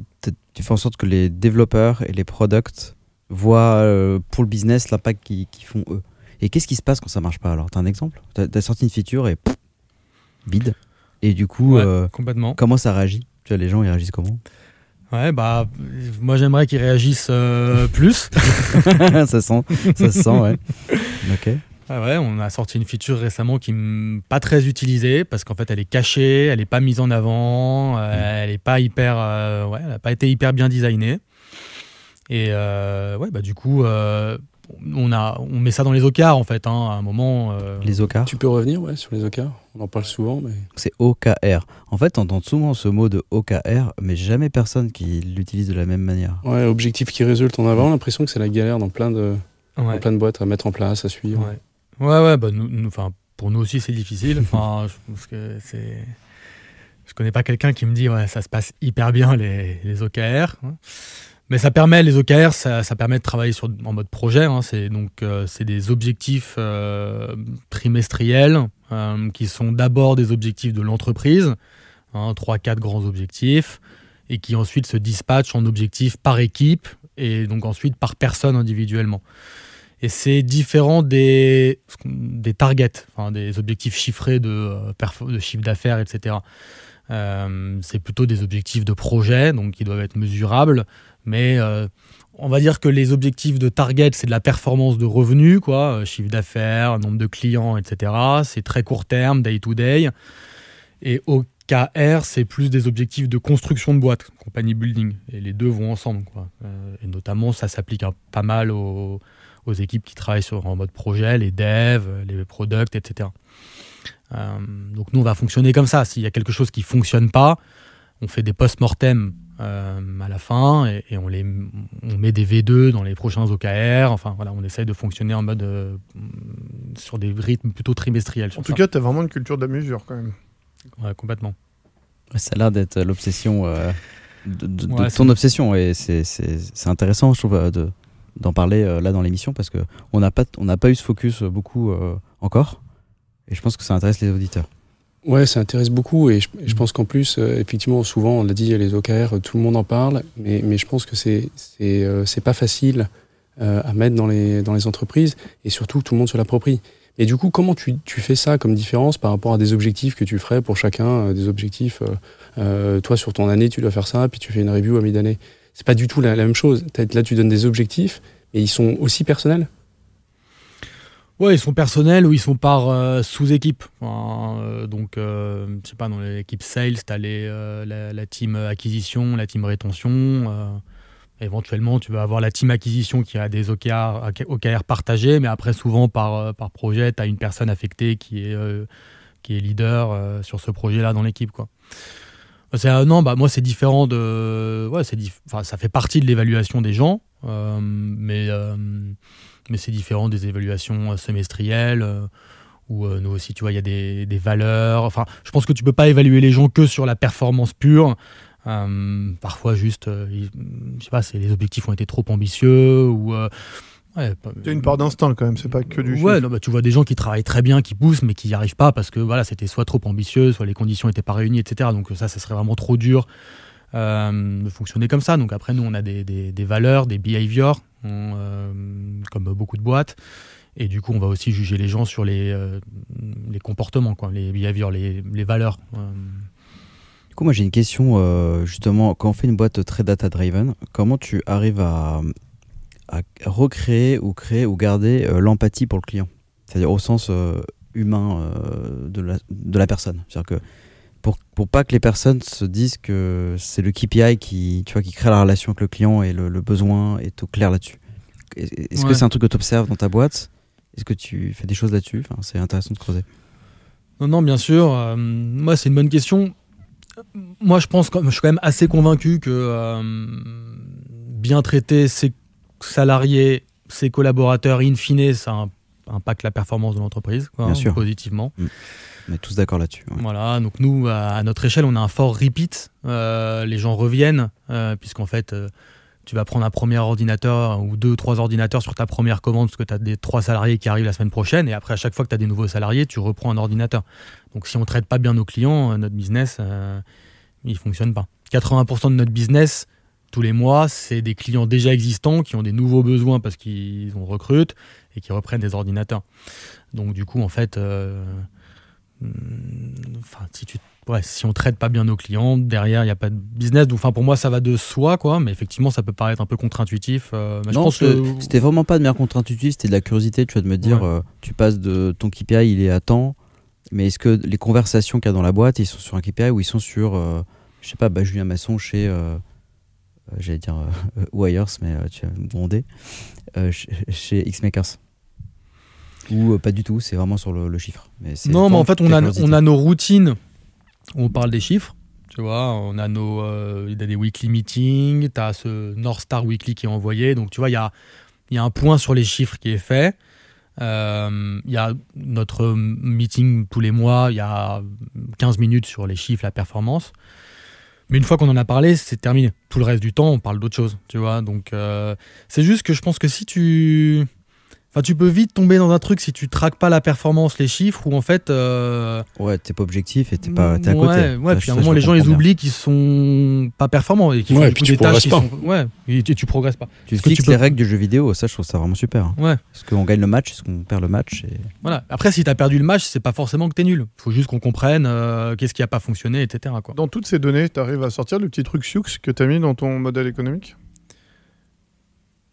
tu, fais en sorte que les développeurs et les products voient pour le business l'impact qu'ils font eux. Et qu'est-ce qui se passe quand ça marche pas alors? T'as un exemple? T'as as sorti une feature et vide. Et du coup, ouais, complètement. comment ça réagit? Tu vois, les gens ils réagissent comment? Ouais, bah, moi j'aimerais qu'ils réagissent euh, plus. ça sent, ça sent, ouais. Ok. Ah ouais, on a sorti une feature récemment qui n'est pas très utilisée parce qu'en fait elle est cachée, elle n'est pas mise en avant, euh, mm. elle n'est pas hyper, euh, ouais, elle n'a pas été hyper bien designée. Et ouais, bah du coup, on, a, on met ça dans les OKR en fait, hein, à un moment. Euh, les OKR Tu peux revenir ouais, sur les OKR On en parle souvent. Mais... C'est OKR. En fait, on entend souvent ce mot de OKR, mais jamais personne qui l'utilise de la même manière. Ouais, objectif qui résulte. On a vraiment l'impression que c'est la galère dans plein, de, plein de boîtes à mettre en place, à suivre. Ouais, ouais, ouais bah, nous, pour nous aussi c'est difficile. Enfin, je pense que c'est. Je connais pas quelqu'un qui me dit ouais ça se passe hyper bien les, les OKR. Mais ça permet, les OKR, ça, permet de travailler en mode projet. Hein. c'est donc euh, des objectifs euh, trimestriels euh, qui sont d'abord des objectifs de l'entreprise, hein, 3-4 grands objectifs, et qui ensuite se dispatchent en objectifs par équipe et donc ensuite par personne individuellement. Et c'est différent des, des targets, des objectifs chiffrés de, de chiffre d'affaires, etc. c'est plutôt des objectifs de projet, donc qui doivent être mesurables, mais euh, on va dire que les objectifs de target, c'est de la performance de revenus, quoi, euh, chiffre d'affaires, nombre de clients, etc. C'est très court terme, day to day. Et OKR, c'est plus des objectifs de construction de boîte, company building. Et les deux vont ensemble. Quoi. Euh, et notamment, ça s'applique pas mal aux, équipes qui travaillent sur, en mode projet, les devs, les products, etc. donc nous, on va fonctionner comme ça. S'il y a quelque chose qui ne fonctionne pas, on fait des post-mortem euh, à la fin et, on, les, on met des V2 dans les prochains OKR. Enfin voilà, on essaye de fonctionner en mode euh, sur des rythmes plutôt trimestriels. En tout cas, tu as vraiment une culture de mesure quand même. Ouais, complètement. Ça a l'air d'être l'obsession euh, de, ton obsession et c'est intéressant, je trouve, d'en parler là dans l'émission parce qu'on n'a pas, on pas eu ce focus beaucoup encore et je pense que ça intéresse les auditeurs. Ouais, ça intéresse beaucoup et je, pense qu'en plus, euh, effectivement, souvent, on l'a dit, les OKR, tout le monde en parle, mais, mais je pense que c'est c'est euh, pas facile euh, à mettre dans les, dans les entreprises et surtout, tout le monde se l'approprie. Et du coup, comment tu, tu, fais ça comme différence par rapport à des objectifs que tu ferais pour chacun, des objectifs, toi, sur ton année, tu dois faire ça, puis tu fais une review à mi-d'année? C'est pas du tout la, la même chose. Là, tu donnes des objectifs, mais ils sont aussi personnels Ouais, ils sont personnels ou ils sont par euh, sous-équipe. Euh, donc, euh, je sais pas, dans l'équipe sales, tu as la, la, team acquisition, la team rétention. éventuellement, tu vas avoir la team acquisition qui a des OKR, OKR partagés, mais après, souvent, par, par projet, tu as une personne affectée qui est, qui est leader sur ce projet-là dans l'équipe. non, bah, moi, c'est différent de. Ouais, c'est ça fait partie de l'évaluation des gens, mais mais c'est différent des évaluations euh, semestrielles euh, où euh, nous aussi, tu vois, il y a des, des, valeurs. Enfin, je pense que tu peux pas évaluer les gens que sur la performance pure. parfois, juste, je sais pas, les objectifs ont été trop ambitieux ou. Ouais, c'est une part d'instinct quand même, c'est pas que du Ouais, non, bah, tu vois des gens qui travaillent très bien, qui poussent, mais qui n'y arrivent pas parce que voilà, c'était soit trop ambitieux, soit les conditions n'étaient pas réunies, etc. Donc ça, ça serait vraiment trop dur de fonctionner comme ça. Donc après, nous, on a des, des, valeurs, des behaviors, euh, comme beaucoup de boîtes. Et du coup, on va aussi juger les gens sur les, euh, les comportements, quoi, les behaviors, les, les valeurs. Euh. Du coup, moi j'ai une question, justement, quand on fait une boîte très data-driven, comment tu arrives à, à, recréer ou créer ou garder l'empathie pour le client? C'est-à-dire au sens humain de, la, de la personne. C'est-à-dire que pour, pour pas que les personnes se disent que c'est le KPI qui, tu vois, qui crée la relation avec le client et le, besoin est au clair là-dessus. Est-ce que c'est un truc que tu observes dans ta boîte? Est-ce que tu fais des choses là-dessus? Enfin, C'est intéressant de creuser. Non, non, bien sûr. Euh, moi, c'est une bonne question. Moi, je pense, je suis quand même assez convaincu que euh, bien traiter ses salariés, ses collaborateurs, in fine, ça impacte la performance de l'entreprise, sûr. positivement. Mm. On est tous d'accord là-dessus. Voilà, donc nous, à notre échelle, on a un fort repeat. Euh, les gens reviennent, euh, puisqu'en fait, euh, tu vas prendre un premier ordinateur ou deux, trois ordinateurs sur ta première commande parce que tu as des trois salariés qui arrivent la semaine prochaine et après à chaque fois que tu as des nouveaux salariés, tu reprends un ordinateur. Donc si on traite pas bien nos clients, notre business, il fonctionne pas. 80% de notre business, tous les mois, c'est des clients déjà existants qui ont des nouveaux besoins parce qu'ils ont recrutent et qui reprennent des ordinateurs. Donc du coup, en fait, euh, hmm, enfin, si tu ouais, si on traite pas bien nos clients, derrière il n'y a pas de business. Donc, enfin, pour moi, ça va de soi, quoi. Mais effectivement, ça peut paraître un peu contre-intuitif. euh, mais je non, pense que c'était vraiment pas de manière contre-intuitive, c'était de la curiosité, tu vois, de me dire, Ouais. euh, tu passes de ton KPI, il est à temps, mais est-ce que les conversations qu'il y a dans la boîte, ils sont sur un KPI ou ils sont sur, euh, je sais pas, bah, Julien Masson chez, euh, j'allais dire Wires, mais tu vas me gronder, chez, chez Xmakers Ou euh, pas du tout, c'est vraiment sur le, le chiffre. Mais non, mais en fait, on a, on a nos routines où on parle des chiffres. Tu vois, on a nos, euh, il y a des weekly meetings, tu as ce North Star Weekly qui est envoyé. Donc, tu vois, il y a, y a un point sur les chiffres qui est fait. Euh, Il y a notre meeting tous les mois, il y a 15 minutes sur les chiffres, la performance. Mais une fois qu'on en a parlé, c'est terminé. Tout le reste du temps, on parle d'autre chose, tu vois. Donc, euh, c'est juste que je pense que si tu... Enfin, tu peux vite tomber dans un truc si tu traques pas la performance, les chiffres, où en fait... euh, Ouais, t'es pas objectif et t'es pas, t'es à côté. Ouais, ouais, Ça, puis à un moment, le les gens, ils oublient qu'ils sont pas performants et qu'ils Ouais, font et puis tu des tâches sont... Ouais, et tu, tu progresses pas. Tu fixes tu peux- les règles du jeu vidéo, ça, je trouve ça vraiment super. Ouais, Est-ce qu'on gagne le match, est-ce qu'on perd le match et... voilà. Après, si t'as perdu le match, c'est pas forcément que t'es nul. Faut juste qu'on comprenne euh, qu'est-ce qui a pas fonctionné, etc. Quoi. Dans toutes ces données, tu arrives à sortir le petit truc Sioux que tu as mis dans ton modèle économique?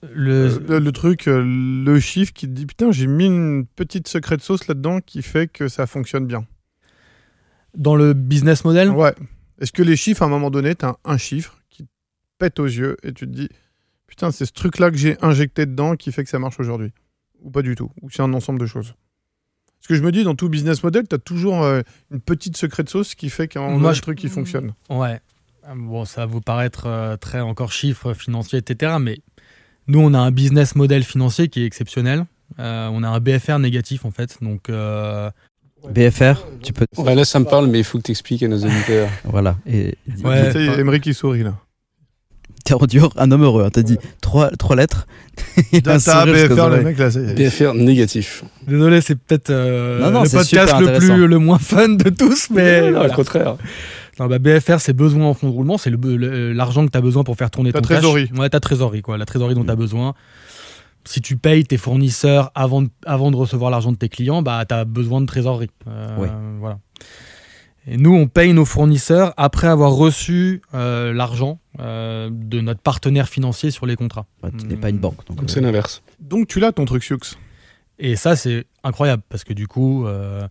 Le... Euh, le, le truc, euh, le chiffre qui te dit putain, j'ai mis une petite secret de sauce là-dedans qui fait que ça fonctionne bien. Dans le business model, Ouais. Est-ce que les chiffres, à un moment donné, tu as un chiffre qui te pète aux yeux et tu te dis putain, c'est ce truc-là que j'ai injecté dedans qui fait que ça marche aujourd'hui? Ou pas du tout? Ou c'est un ensemble de choses? Parce que je me dis, dans tout business model, tu as toujours euh, une petite secret de sauce qui fait qu'un je- truc qui fonctionne. Ouais. Bon, ça va vous paraître euh, très encore chiffres financiers, etc. Mais nous, on a un business model financier qui est exceptionnel. Euh, on a un BFR négatif, en fait. Donc, euh, BFR, tu peux. Ouais, là, ça me parle, mais il faut que tu expliques à nos auditeurs. Voilà. Et Ouais. Tu sais, Emery qui sourit là. rendu un homme heureux. hein. T'as dit trois, trois lettres. Data, BFR, le mec là. BFR négatif. désolé, c'est peut-être euh, le c'est podcast le, plus, le moins fun de tous. Mais Non, voilà. Au contraire. Non, bah, BFR, c'est besoin en fonds de roulement. C'est le- l'argent que tu as besoin pour faire tourner Ta ton cash. trésorerie. Ouais, ta trésorerie, quoi. La trésorerie dont Mm. tu as besoin. Si tu payes tes fournisseurs avant de, avant de recevoir l'argent de tes clients, bah, tu as besoin de trésorerie. Euh, Ouais. Voilà. Et nous, on paye nos fournisseurs après avoir reçu euh, l'argent euh, de notre partenaire financier sur les contrats. Ouais, tu n'es pas une banque. Donc, euh, c'est l'inverse. Donc tu l'as ton truc Sioux. Et ça, c'est incroyable parce que du coup, euh,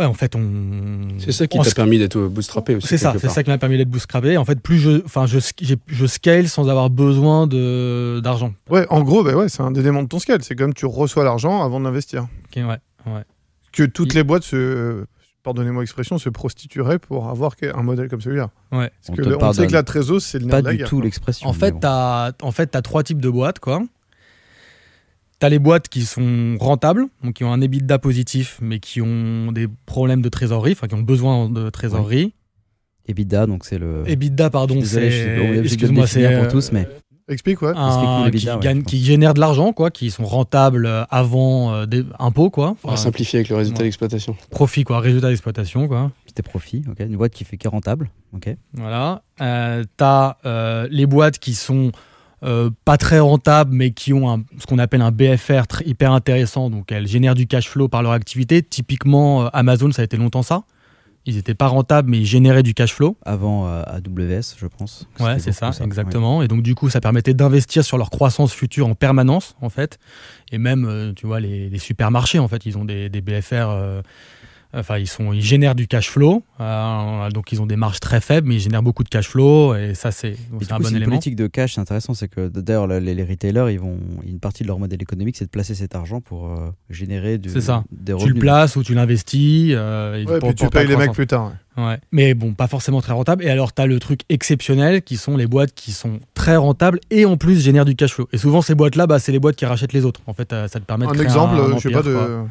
ouais, en fait, on. C'est ça qui t'a permis d'être bootstrappé aussi. C'est ça, c'est ça qui m'a permis d'être bootstrappé. En fait, plus je, enfin, je, je scale sans avoir besoin de d'argent. Ouais, en gros, bah ouais, c'est un élément de ton scale. C'est comme tu reçois l'argent avant d'investir. Ok, ouais, ouais. Que toutes Il- les boîtes se, pardonnez-moi l'expression, se prostitueraient pour avoir un modèle comme celui-là. Ouais. Parce On que le- on sait que la trésor, c'est le nerf pas de la du guerre, tout l'expression. En fait, bon. t'as, en fait, t'as trois types de boîtes, quoi. T'as les boîtes qui sont rentables, donc qui ont un EBITDA positif, mais qui ont des problèmes de trésorerie, enfin qui ont besoin de trésorerie. EBITDA, donc c'est le. EBITDA, pardon, c'est. Excuse-moi, c'est. pour euh, tous, mais Explique, ouais. un- qui, ouais, qui génèrent de l'argent, quoi, qui sont rentables euh, avant euh, des impôts, quoi. On va Enfin, simplifier avec le résultat ouais. d'exploitation. profit, quoi, résultat d'exploitation, quoi. c'était profit. ok Une boîte qui fait qui est rentable. ok Voilà. Euh, T'as euh, les boîtes qui sont euh, pas très rentables, mais qui ont un- ce qu'on appelle un BFR très- hyper intéressant. Donc elles génèrent du cash flow par leur activité. Typiquement, euh, Amazon, ça a été longtemps ça. Ils n'étaient pas rentables, mais ils généraient du cash flow. Avant euh, AWS, je pense. Ouais, c'est ça, exactement. Et donc du coup, ça permettait d'investir sur leur croissance future en permanence, en fait. Et même, tu vois, les, les supermarchés, en fait, ils ont des, des BFR. Enfin, ils, sont, ils génèrent du cash flow, euh, donc ils ont des marges très faibles, mais ils génèrent beaucoup de cash flow, et ça, c'est un coup, bon c'est une élément. politique de cash, c'est intéressant, c'est que d'ailleurs les, les retailers, ils vont, une partie de leur modèle économique, c'est de placer cet argent pour euh, générer du, C'est ça. des tu revenus. le places ou tu l'investis. euh, Ouais, pour- puis tu payes les mecs plus tard. ouais. Ouais. Mais bon, pas forcément très rentable. Et alors, tu as le truc exceptionnel qui sont les boîtes qui sont très rentables et en plus génèrent du cash flow. Et souvent, ces boîtes-là, bah, c'est les boîtes qui rachètent les autres. En fait, euh, ça te permet de Un créer exemple, un, je sais empire, pas, de. quoi.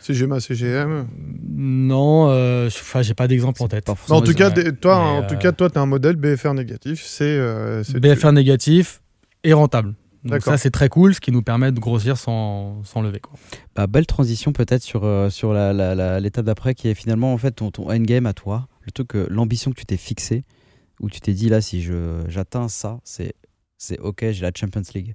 CGMA, CGM. Non, euh, enfin, j'ai pas d'exemple en tête. En tout cas, toi, en tout euh, cas, toi, t'as un modèle BFR négatif. C'est euh, BFR négatif et rentable. Donc ça, c'est très cool, ce qui nous permet de grossir sans, sans lever. Quoi. Bah, belle transition peut-être sur, euh, sur la- la- la- l'étape d'après qui est finalement en fait ton, ton endgame à toi, le truc, que- l'ambition que tu t'es fixée, où tu t'es dit là si je j'atteins ça, c'est c'est ok, j'ai la Champions League.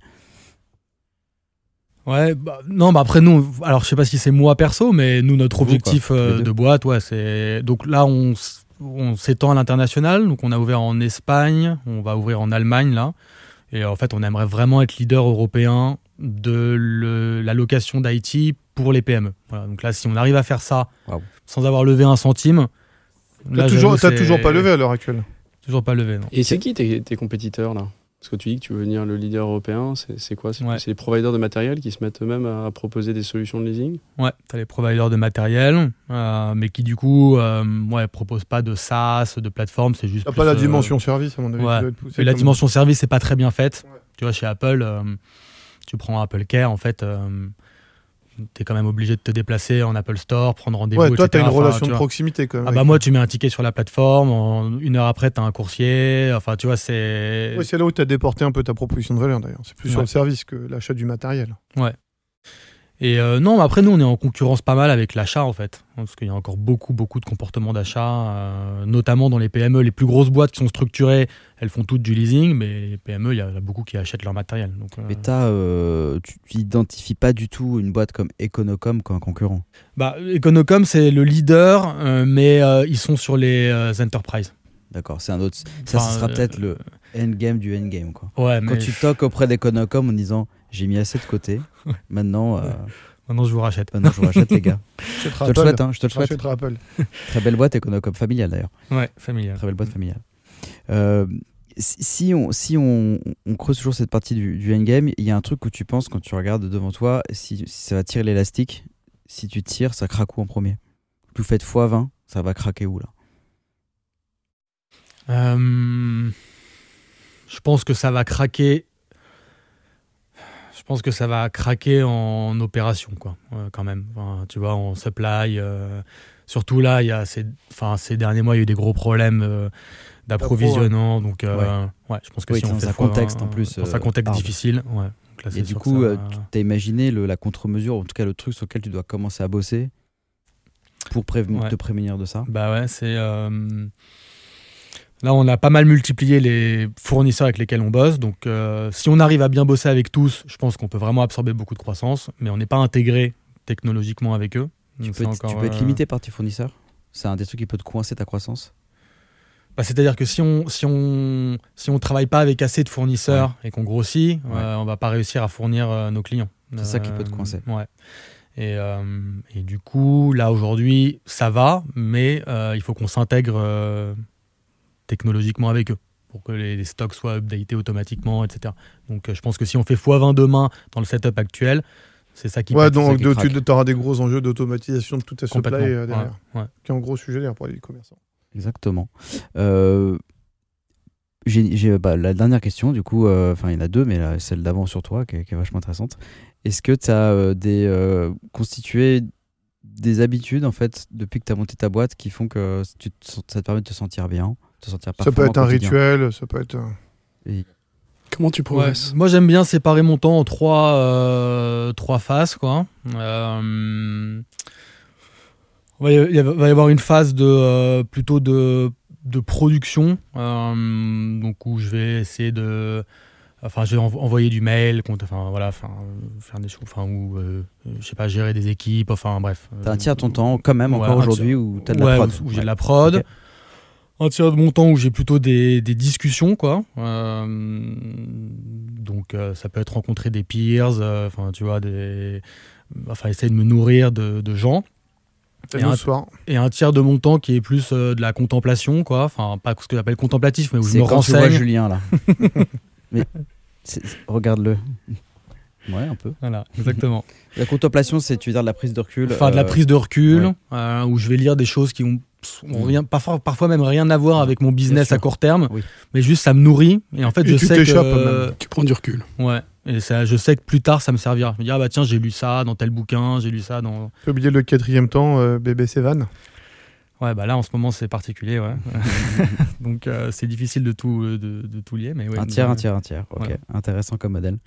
Ouais, bah, non, bah après nous, alors je sais pas si c'est moi perso, mais nous notre Vous, objectif euh, de boîte, ouais, c'est donc là on, s'étend à l'international, donc on a ouvert en Espagne, on va ouvrir en Allemagne là, et en fait on aimerait vraiment être leader européen de le- la location d'IT pour les PME. Voilà, donc là si on arrive à faire ça sans avoir levé un centime, T'as toujours, toujours pas levé à l'heure actuelle. Toujours pas levé, non. Et c'est qui tes, tes compétiteurs là? Parce que tu dis que tu veux devenir le leader européen, c'est quoi? C'est Ouais. les providers de matériel qui se mettent eux-mêmes à proposer des solutions de leasing? Ouais, t'as les providers de matériel, euh, mais qui du coup, euh, ouais, proposent pas de SaaS, de plateforme, c'est juste. Plus, pas la euh, dimension service, à mon avis. ouais. Et la comme- dimension service, c'est pas très bien faite. Ouais. Tu vois, chez Apple, euh, tu prends Apple Care, en fait, tu es quand même obligé de te déplacer en Apple Store, prendre rendez-vous. Ouais, toi, t'as une Enfin, relation de proximité quand même. Ah bah moi, tu mets un ticket sur la plateforme, en une heure après, t'as un coursier. Enfin, tu vois, c'est. Ouais, c'est là où tu as déporté un peu ta proposition de valeur d'ailleurs. C'est plus sur Ouais. le service que l'achat du matériel. Et euh, non, mais après, nous, on est en concurrence pas mal avec l'achat, en fait. Parce qu'il y a encore beaucoup, beaucoup de comportements d'achat, euh, notamment dans les PME. Les plus grosses boîtes qui sont structurées, elles font toutes du leasing, mais les PME, il y a beaucoup qui achètent leur matériel. Donc, euh, Mais euh, tu tu identifies pas du tout une boîte comme Econocom comme un concurrent? bah, Econocom, c'est le leader, mais ils sont sur les enterprises. D'accord, c'est un autre. Ça, Enfin, ce sera peut-être le endgame du endgame quoi. Ouais, mais Quand tu toques auprès d'Econocom en disant j'ai mis assez de côté, maintenant, euh, maintenant, je vous rachète. maintenant je vous rachète les gars. Je te le souhaite, hein, je te le souhaite. Apple. Très belle boîte Econocom familiale d'ailleurs. Ouais, familial. Très belle boîte familiale. Euh, si si on, si on, on creuse toujours cette partie du, du endgame, il y a un truc où tu penses quand tu regardes devant toi, si, si ça va tirer l'élastique, si tu tires, ça craque où en premier? Vous faites x20, ça va craquer où là? Euh, je pense que ça va craquer. Je pense que ça va craquer en opération, quoi, euh, quand même. Enfin, tu vois, en supply. euh, surtout là, il y a ces, enfin, ces derniers mois, il y a eu des gros problèmes euh, d'approvisionnement. Donc, ouais. je pense que Oui, si on dans fait un fois- contexte, en plus, Dans un contexte difficile, ouais. Donc là, c'est Et du coup, va- tu as imaginé le- la contre-mesure, en tout cas le truc sur lequel tu dois commencer à bosser pour Ouais. te prémunir de ça? Bah ouais, c'est. Là, on a pas mal multiplié les fournisseurs avec lesquels on bosse. Donc, euh, si on arrive à bien bosser avec tous, je pense qu'on peut vraiment absorber beaucoup de croissance. Mais on n'est pas intégré technologiquement avec eux. Tu peux, être, tu encore, peux être euh, limité par tes fournisseurs? C'est un des trucs qui peut te coincer ta croissance? Bah, C'est-à-dire que si on si on si on travaille pas avec assez de fournisseurs et qu'on grossit, Ouais. euh, on va pas réussir à fournir euh, nos clients. C'est ça qui peut te coincer. Ouais. Et, et du coup, là aujourd'hui, ça va, mais il faut qu'on s'intègre technologiquement avec eux pour que les, les stocks soient updatés automatiquement, etc. Donc euh, je pense que si on fait x20 demain dans le setup actuel, c'est ça qui Ouais, pète. ça donc qui de- tu auras des gros enjeux d'automatisation de toute ta supply euh, derrière. Ouais, ouais. Qui est un gros sujet d'ailleurs pour les commerçants. Exactement. Euh, bah, la dernière question, du coup, euh, enfin il y en a deux, mais là, celle d'avant sur toi, qui est, qui est vachement intéressante. Est-ce que tu as des, euh, constitué des habitudes, en fait, depuis que tu as monté ta boîte, qui font que tu te sens- ça te permet de te sentir bien, te sentir Ça peut être un quotidien rituel, ça peut être. Et- Comment tu Ouais. progresses? Moi, j'aime bien séparer mon temps en trois, euh, trois phases. Quoi. Euh, il va y- avoir une phase de, euh, plutôt de, de production, euh, donc où je vais essayer de. Enfin, je vais env- envoyer du mail, compte- enfin voilà, enfin, euh, faire des choses, enfin, ou euh, je sais pas, gérer des équipes, enfin bref. T'as un tiers de ton temps, quand même, Ouais, encore aujourd'hui, où tu as de la prod. où, j'ai de la prod. Un tiers de mon temps où j'ai plutôt des, des discussions, quoi. Euh, donc, euh, ça peut être rencontrer des peers, euh, enfin, tu vois, des. Enfin, essayer de me nourrir de, de gens. Et un- soir. Et un tiers de mon temps qui est plus euh, de la contemplation, quoi. Enfin, pas ce que j'appelle contemplatif, mais où je C'est me quand tu vois renseigne. Julien, là. mais regarde-le. Ouais, un peu. Voilà, exactement. La contemplation, c'est, tu veux dire, de la prise de recul. Faire de la euh, prise de recul, ouais. euh, où je vais lire des choses qui ont, Mm. parfois, parfois même rien à voir avec mon business à court terme, Oui. mais juste ça me nourrit. Et en fait, Et je tu sais que même. Tu prends du recul. ouais. Et ça, je sais que plus tard, ça me servira. Je me dire, ah bah tiens, j'ai lu ça dans tel bouquin, j'ai lu ça dans. T'as oublié le quatrième temps, euh, bébé Sévan Ouais, bah là, en ce moment, c'est particulier, ouais. Donc, euh, c'est difficile de tout, de, de tout lier. Mais ouais, un tiers, un tiers, un tiers. Ok, intéressant comme modèle.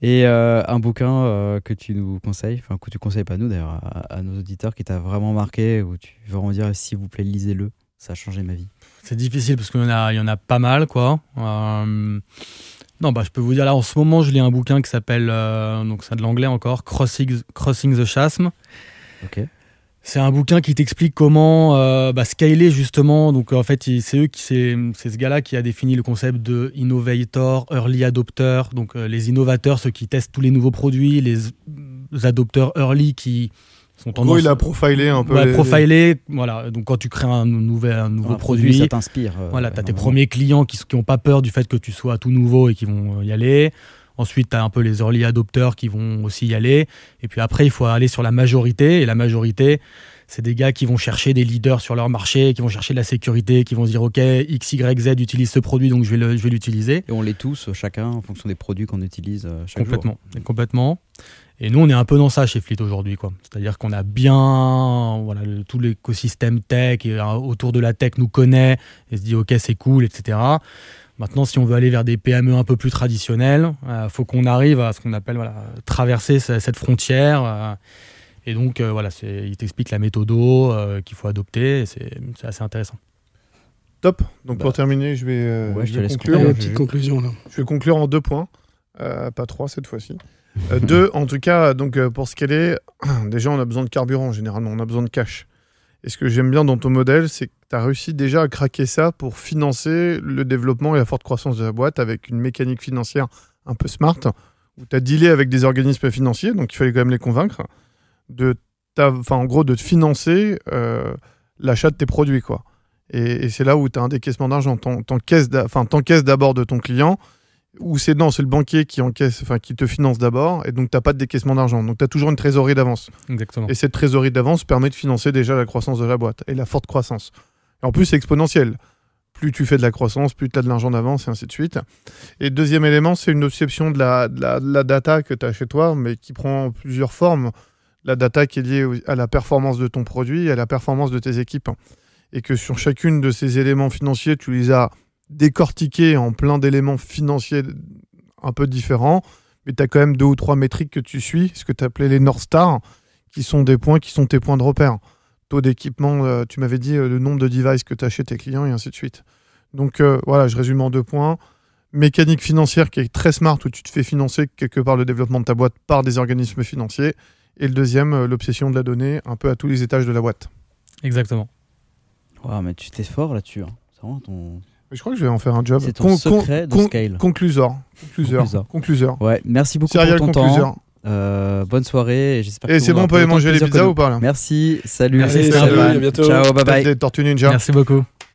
Et euh, un bouquin euh, que tu nous conseilles, enfin, que tu conseilles pas nous d'ailleurs, à, à, nos auditeurs, qui t'a vraiment marqué, où tu veux en dire, s'il vous plaît, lisez-le, ça a changé ma vie. C'est difficile parce qu'il y, en a, il y en a pas mal, quoi. Euh, non, bah, je peux vous dire, là, en ce moment, je lis un bouquin qui s'appelle, donc c'est de l'anglais encore, Crossing, Crossing the Chasm. Ok. C'est un bouquin qui t'explique comment euh, bah, scaler justement. Donc en fait, c'est eux qui c'est ce gars-là qui a défini le concept de innovator, early adopter. Donc euh, les innovateurs, ceux qui testent tous les nouveaux produits, les, adopteurs early qui sont tendance. Oui, il a profilé un peu. Ouais, les... profilé. Voilà. Donc quand tu crées un, nouvel, un nouveau Un produit, produit, ça t'inspire. euh, voilà, tu as tes premiers clients qui n'ont pas peur du fait que tu sois tout nouveau et qui vont y aller. Ensuite, tu as un peu les early adopteurs qui vont aussi y aller. Et puis après, il faut aller sur la majorité. Et la majorité, c'est des gars qui vont chercher des leaders sur leur marché, qui vont chercher de la sécurité, qui vont se dire OK, X, Y, Z utilise ce produit, donc je vais l'utiliser. Et on l'est tous, chacun, en fonction des produits qu'on utilise euh, chaque Complètement. Et complètement. Et nous, on est un peu dans ça chez Fleet aujourd'hui. C'est-à-dire qu'on a bien voilà, le- tout l'écosystème tech et euh, autour de la tech nous connaît et se dit OK, c'est cool, etc. Maintenant, si on veut aller vers des PME un peu plus traditionnelles, il faut qu'on arrive à ce qu'on appelle voilà, traverser ce- cette frontière. euh, et donc, euh, voilà, il t'explique la méthodo euh, qu'il faut adopter. C'est assez intéressant. Top. Donc Bah. pour terminer, je vais, euh, Ouais, je je te vais laisse conclure. Une petite conclusion là. Je vais conclure en deux points, Euh, pas trois cette fois-ci. Euh, deux, en tout cas, donc euh, pour ce qu'elle est, déjà on a besoin de carburant généralement, on a besoin de cash. Et ce que j'aime bien dans ton modèle, c'est que tu as réussi déjà à craquer ça pour financer le développement et la forte croissance de la boîte avec une mécanique financière un peu smart, où tu as dealé avec des organismes financiers, donc il fallait quand même les convaincre, de enfin, en gros de financer euh, l'achat de tes produits. quoi. Et, c'est là où tu as un décaissement d'argent. T'encaisses d'abord de ton client, ou c'est non, c'est le banquier qui encaisse, enfin qui te finance d'abord, et donc t'as pas de décaissement d'argent. Donc tu as toujours une trésorerie d'avance. Exactement. Et cette trésorerie d'avance permet de financer déjà la croissance de la boîte et la forte croissance. Et en plus, c'est exponentiel. Plus tu fais de la croissance, plus tu as de l'argent d'avance, et ainsi de suite. Et deuxième élément, c'est une obsession de la, de la, de la data que tu as chez toi, mais qui prend plusieurs formes. La data qui est liée à la performance de ton produit à la performance de tes équipes. Et que sur chacune de ces éléments financiers, tu les as décortiqués en plein d'éléments financiers un peu différents, mais tu as quand même deux ou trois métriques que tu suis, ce que tu appelais les North Stars, qui sont des points qui sont tes points de repère. Taux d'équipement, euh, tu m'avais dit euh, le nombre de devices que tu as chez tes clients et ainsi de suite. Donc euh, voilà, je résume en deux points. Mécanique financière qui est très smart où tu te fais financer quelque part le développement de ta boîte par des organismes financiers. Et le deuxième, l'obsession de la donnée un peu à tous les étages de la boîte. Exactement. Waouh, mais tu t'es fort là-dessus. hein. C'est vraiment ton. Mais je crois que je vais en faire un job. C'est ton secret de scale. Concluseur. Concluseur. Concluseur. Concluseur. Ouais, merci beaucoup Serial pour ton concluseur. temps. Euh, bonne soirée et j'espère Et que c'est on bon, on peut manger les pizzas ou pas là Merci, salut. Merci, Allez, salut, à bientôt. Ciao, bye bye. ninja. Merci beaucoup.